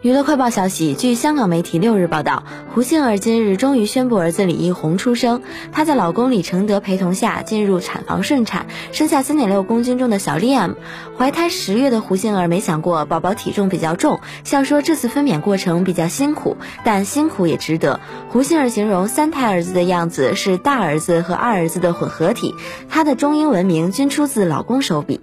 娱乐快报消息，据香港媒体六日报道，胡杏儿今日终于宣布儿子李一红出生。她在老公李承德陪同下进入产房顺产，生下三点六公斤重的小 Liam。怀胎十月的胡杏儿没想过宝宝体重比较重，笑说这次分娩过程比较辛苦，但辛苦也值得。胡杏儿形容三胎儿子的样子是大儿子和二儿子的混合体，她的中英文名均出自老公手笔。